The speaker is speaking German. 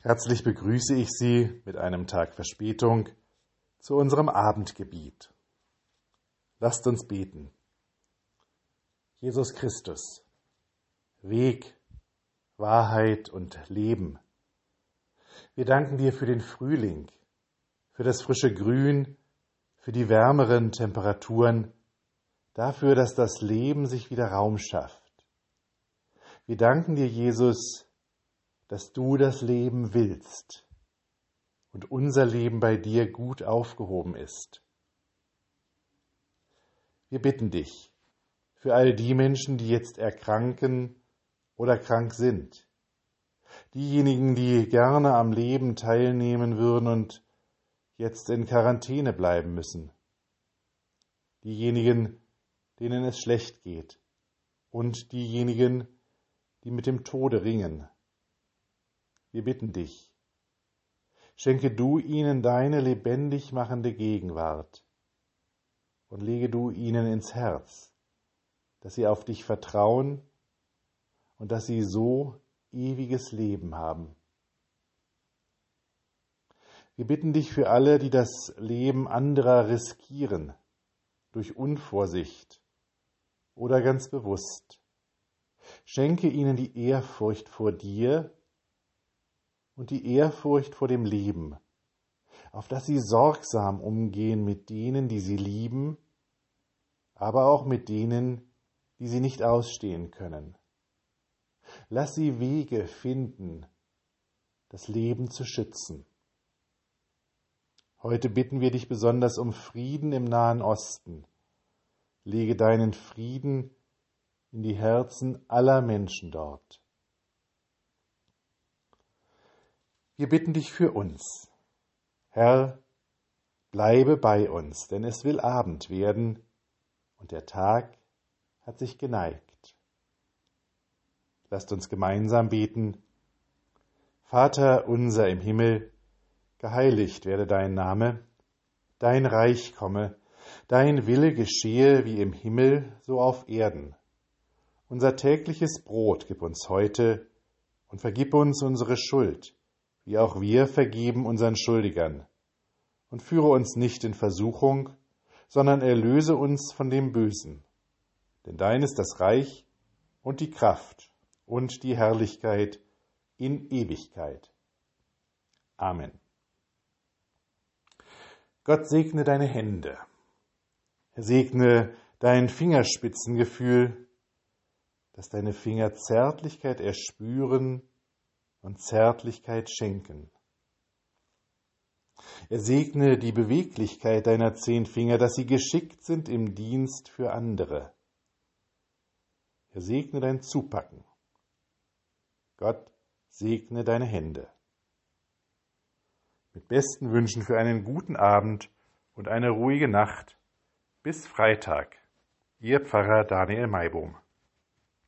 Herzlich begrüße ich Sie mit einem Tag Verspätung zu unserem Abendgebiet. Lasst uns beten. Jesus Christus, Weg, Wahrheit und Leben. Wir danken dir für den Frühling, für das frische Grün, für die wärmeren Temperaturen, dafür, dass das Leben sich wieder Raum schafft. Wir danken dir, Jesus, dass du das Leben willst und unser Leben bei dir gut aufgehoben ist. Wir bitten dich für all die Menschen, die jetzt erkranken oder krank sind, diejenigen, die gerne am Leben teilnehmen würden und jetzt in Quarantäne bleiben müssen, diejenigen, denen es schlecht geht und diejenigen, die mit dem Tode ringen. Wir bitten dich, schenke du ihnen deine lebendig machende Gegenwart und lege du ihnen ins Herz, dass sie auf dich vertrauen und dass sie so ewiges Leben haben. Wir bitten dich für alle, die das Leben anderer riskieren, durch Unvorsicht oder ganz bewusst. Schenke ihnen die Ehrfurcht vor dir und die Ehrfurcht vor dem Leben, auf dass sie sorgsam umgehen mit denen, die sie lieben, aber auch mit denen, die sie nicht ausstehen können. Lass sie Wege finden, das Leben zu schützen. Heute bitten wir dich besonders um Frieden im Nahen Osten. Lege deinen Frieden in die Herzen aller Menschen dort. Wir bitten dich für uns. Herr, bleibe bei uns, denn es will Abend werden und der Tag hat sich geneigt. Lasst uns gemeinsam beten. Vater unser im Himmel, geheiligt werde dein Name, dein Reich komme, dein Wille geschehe wie im Himmel, so auf Erden. Unser tägliches Brot gib uns heute und vergib uns unsere Schuld, wie auch wir vergeben unseren Schuldigern. Und führe uns nicht in Versuchung, sondern erlöse uns von dem Bösen. Denn dein ist das Reich und die Kraft und die Herrlichkeit in Ewigkeit. Amen. Gott segne deine Hände. Er segne dein Fingerspitzengefühl, dass deine Finger Zärtlichkeit erspüren und Zärtlichkeit schenken. Er segne die Beweglichkeit deiner zehn Finger, dass sie geschickt sind im Dienst für andere. Er segne dein Zupacken. Gott segne deine Hände. Mit besten Wünschen für einen guten Abend und eine ruhige Nacht. Bis Freitag. Ihr Pfarrer Daniel Maibohm.